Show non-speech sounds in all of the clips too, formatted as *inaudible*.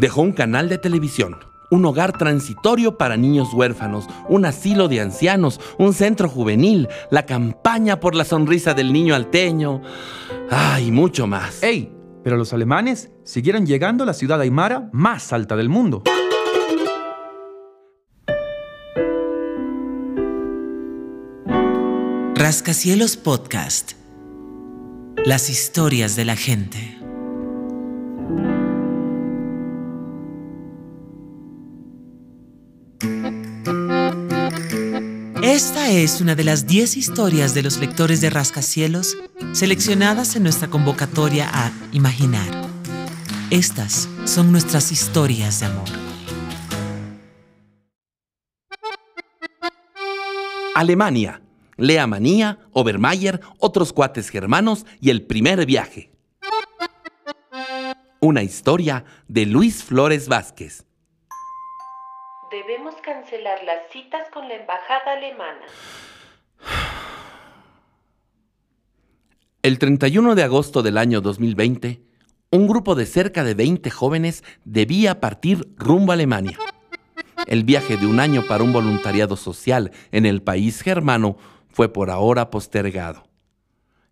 Dejó un canal de televisión, un hogar transitorio para niños huérfanos, un asilo de ancianos, un centro juvenil, la campaña por la sonrisa del niño alteño. ¡Ay, y mucho más! ¡Ey! Pero los alemanes siguieron llegando a la ciudad aymara más alta del mundo. Rascacielos Podcast. Las historias de la gente. Es una de las 10 historias de los lectores de Rascacielos seleccionadas en nuestra convocatoria a Imaginar. Estas son nuestras historias de amor. Alemania, Lea Manía, Obermayer, otros cuates germanos y el primer viaje. Una historia de Luis Flores Vázquez. Debemos cancelar las citas con la embajada alemana. El 31 de agosto del año 2020, un grupo de cerca de 20 jóvenes debía partir rumbo a Alemania. El viaje de un año para un voluntariado social en el país germano fue por ahora postergado.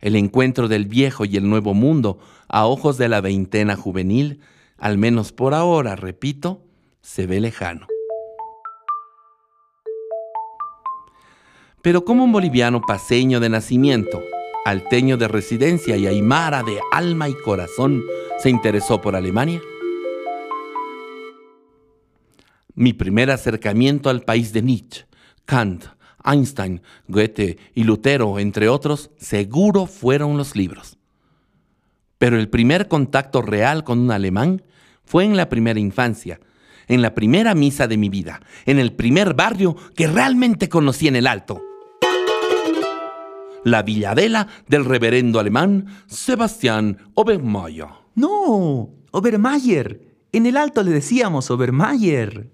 El encuentro del viejo y el nuevo mundo a ojos de la veintena juvenil, al menos por ahora, repito, se ve lejano. Pero como un boliviano paseño de nacimiento, alteño de residencia y aymara de alma y corazón se interesó por Alemania? Mi primer acercamiento al país de Nietzsche, Kant, Einstein, Goethe y Lutero, entre otros, seguro fueron los libros. Pero el primer contacto real con un alemán fue en la primera infancia, en la primera misa de mi vida, en el primer barrio que realmente conocí en el Alto. La villadela del reverendo alemán Sebastián Obermayer. No, Obermayer. En el Alto le decíamos Obermayer.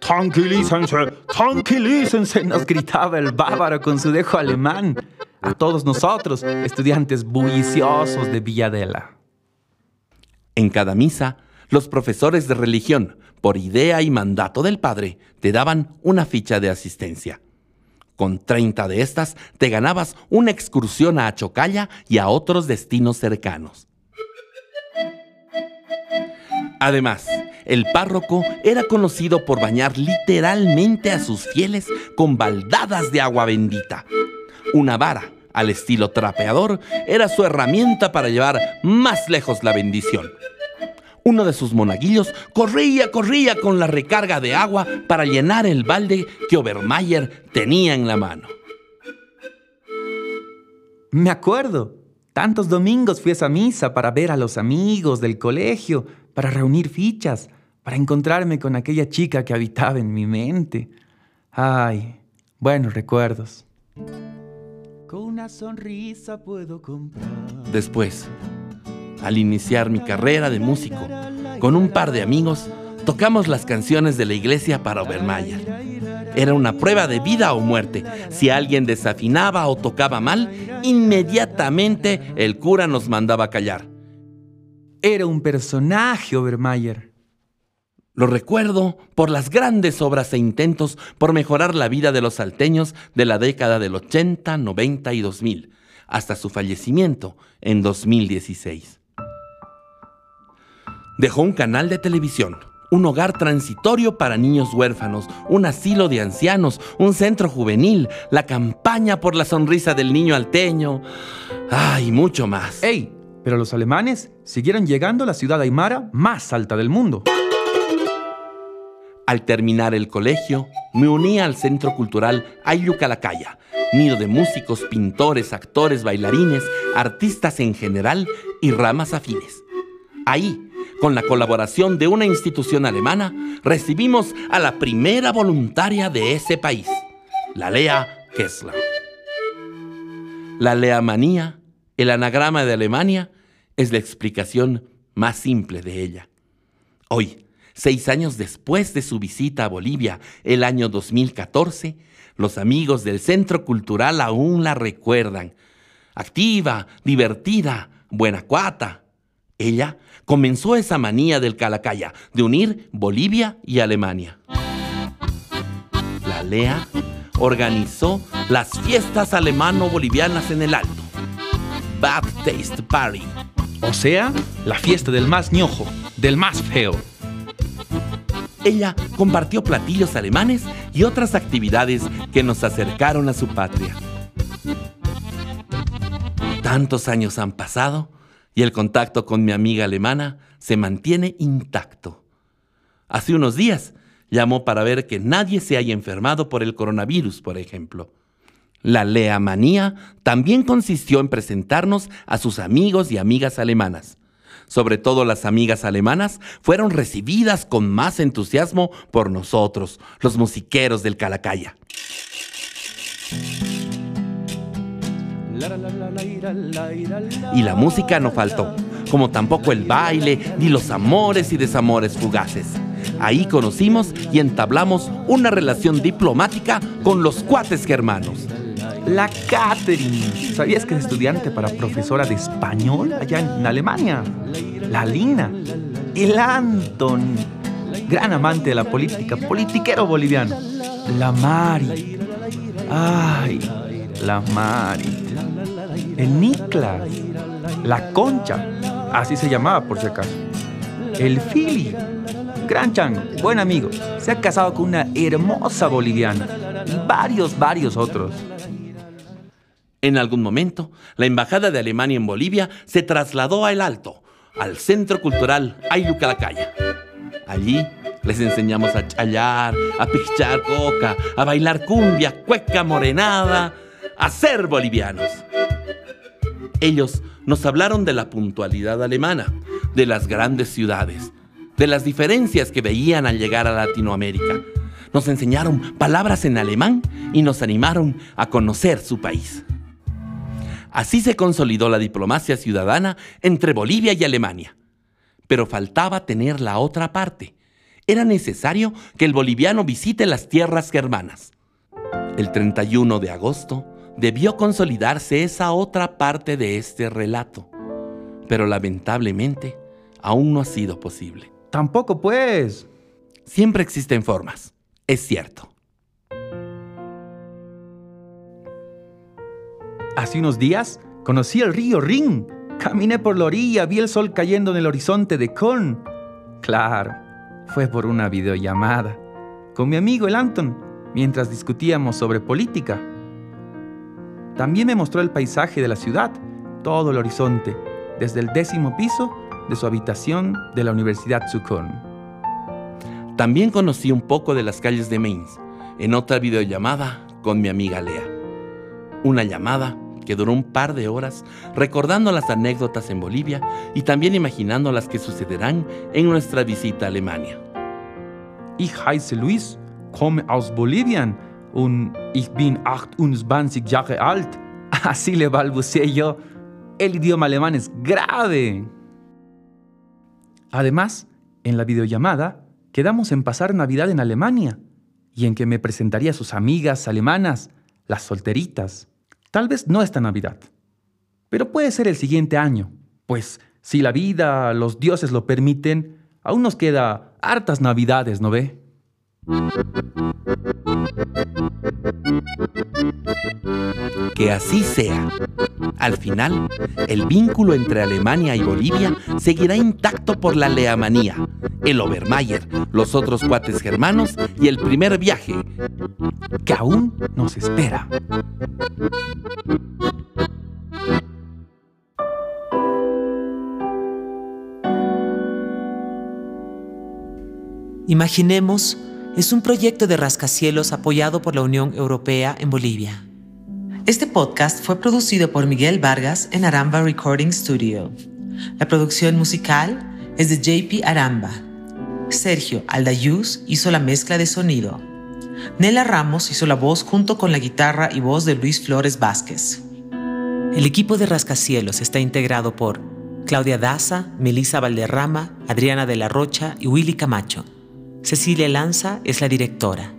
Tranquilícense, tranquilícense, nos gritaba el bávaro con su dejo alemán. A todos nosotros, estudiantes bulliciosos de Villadela. En cada misa, los profesores de religión, por idea y mandato del padre, te daban una ficha de asistencia. Con 30 de estas, te ganabas una excursión a Achocalla y a otros destinos cercanos. Además, el párroco era conocido por bañar literalmente a sus fieles con baldadas de agua bendita. Una vara, al estilo trapeador, era su herramienta para llevar más lejos la bendición. Uno de sus monaguillos corría, corría con la recarga de agua para llenar el balde que Obermayer tenía en la mano. Me acuerdo. Tantos domingos fui a esa misa para ver a los amigos del colegio, para reunir fichas, para encontrarme con aquella chica que habitaba en mi mente. Ay, buenos recuerdos. Con una sonrisa puedo comprar. Después, al iniciar mi carrera de músico, con un par de amigos, tocamos las canciones de la iglesia para Obermayer. Era una prueba de vida o muerte. Si alguien desafinaba o tocaba mal, inmediatamente el cura nos mandaba callar. Era un personaje, Obermayer. Lo recuerdo por las grandes obras e intentos por mejorar la vida de los salteños de la década del 80, 90 y 2000, hasta su fallecimiento en 2016. Dejó un canal de televisión, un hogar transitorio para niños huérfanos, un asilo de ancianos, un centro juvenil, la campaña por la sonrisa del niño alteño, ay, mucho más. ¡Ey! Pero los alemanes siguieron llegando a la ciudad aymara más alta del mundo. Al terminar el colegio, me uní al Centro Cultural Ayucalacaya, nido de músicos, pintores, actores, bailarines, artistas en general y ramas afines. Ahí con la colaboración de una institución alemana, recibimos a la primera voluntaria de ese país, la Lea Kessler. La leamanía, el anagrama de Alemania, es la explicación más simple de ella. Hoy, seis años después de su visita a Bolivia, el año 2014, los amigos del Centro Cultural aún la recuerdan. Activa, divertida, buena cuata Ella comenzó esa manía del Calacaya de unir Bolivia y Alemania. La Lea organizó las fiestas alemano-bolivianas en el Alto. Bad Taste Party. O sea, la fiesta del más ñojo, del más feo. Ella compartió platillos alemanes y otras actividades que nos acercaron a su patria. Tantos años han pasado y el contacto con mi amiga alemana se mantiene intacto. Hace unos días llamó para ver que nadie se haya enfermado por el coronavirus, por ejemplo. La leamanía también consistió en presentarnos a sus amigos y amigas alemanas. Sobre todo las amigas alemanas fueron recibidas con más entusiasmo por nosotros, los musiqueros del Calacaya. Y la música no faltó, como tampoco el baile, ni los amores y desamores fugaces. Ahí conocimos y entablamos una relación diplomática con los cuates germanos. La Catherine. ¿Sabías que es estudiante para profesora de español allá en Alemania? La Lina. El Anton. Gran amante de la política, politiquero boliviano. La Mari. Ay, la Mari. El Niklas. La Concha. Así se llamaba por si acaso. El Fili. Gran chango, buen amigo. Se ha casado con una hermosa boliviana. Y varios, varios otros. En algún momento, la Embajada de Alemania en Bolivia se trasladó a El Alto, al Centro Cultural Ayucalacaya. Allí les enseñamos a chayar, a pichar coca, a bailar cumbia, cueca morenada, a ser bolivianos. Ellos nos hablaron de la puntualidad alemana, de las grandes ciudades, de las diferencias que veían al llegar a Latinoamérica. Nos enseñaron palabras en alemán y nos animaron a conocer su país. Así se consolidó la diplomacia ciudadana entre Bolivia y Alemania. Pero faltaba tener la otra parte. Era necesario que el boliviano visite las tierras germanas. El 31 de agosto debió consolidarse esa otra parte de este relato. Pero lamentablemente aún no ha sido posible. Tampoco pues. Siempre existen formas, es cierto. Hace unos días conocí el río Rin. Caminé por la orilla, vi el sol cayendo en el horizonte de Köln. Claro, fue por una videollamada con mi amigo el Anton mientras discutíamos sobre política. También me mostró el paisaje de la ciudad, todo el horizonte, desde el décimo piso de su habitación de la Universidad Zucón. También conocí un poco de las calles de Mainz en otra videollamada con mi amiga Lea. Una llamada que duró un par de horas recordando las anécdotas en Bolivia y también imaginando las que sucederán en nuestra visita a Alemania. Ich heiße Luis, komme aus Bolivien und ich bin 28 Jahre alt. *laughs* Así le balbuceé yo. El idioma alemán es grave. Además, en la videollamada quedamos en pasar Navidad en Alemania y en que me presentaría a sus amigas alemanas, las solteritas. Tal vez no esta Navidad, pero puede ser el siguiente año, pues si la vida, los dioses lo permiten, aún nos queda hartas Navidades, ¿no ve? Que así sea. Al final, el vínculo entre Alemania y Bolivia seguirá intacto por la leamanía, el Obermayer, los otros cuates germanos y el primer viaje, que aún nos espera. Imaginemos es un proyecto de rascacielos apoyado por la Unión Europea en Bolivia. Este podcast fue producido por Miguel Vargas en Aramba Recording Studio. La producción musical es de JP Aramba. Sergio Aldayuz hizo la mezcla de sonido. Nela Ramos hizo la voz junto con la guitarra y voz de Luis Flores Vázquez. El equipo de Rascacielos está integrado por Claudia Daza, Melissa Valderrama, Adriana de la Rocha y Willy Camacho. Cecilia Lanza es la directora.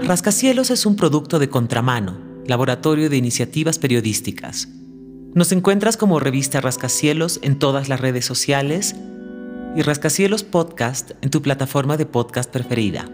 Rascacielos es un producto de Contramano, Laboratorio de Iniciativas Periodísticas. Nos encuentras como revista Rascacielos en todas las redes sociales y Rascacielos Podcast en tu plataforma de podcast preferida.